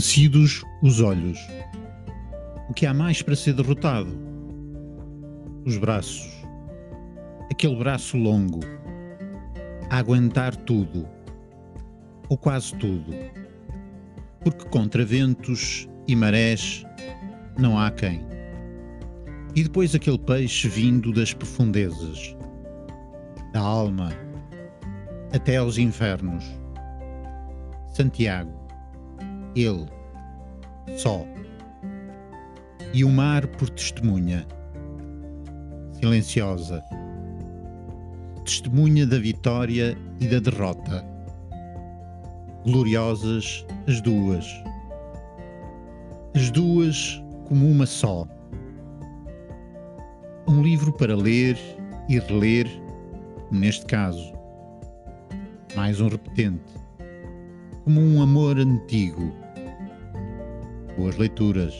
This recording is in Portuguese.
Vencidos os olhos. O que há mais para ser derrotado? Os braços. Aquele braço longo. A aguentar tudo. Ou quase tudo. Porque contra ventos e marés não há quem. E depois aquele peixe vindo das profundezas, da alma, até aos infernos. Santiago ele, só. E o mar por testemunha, silenciosa, testemunha da vitória e da derrota. Gloriosas as duas, as duas como uma só. Um livro para ler e reler, neste caso. Mais um repetente como um amor antigo. Boas leituras.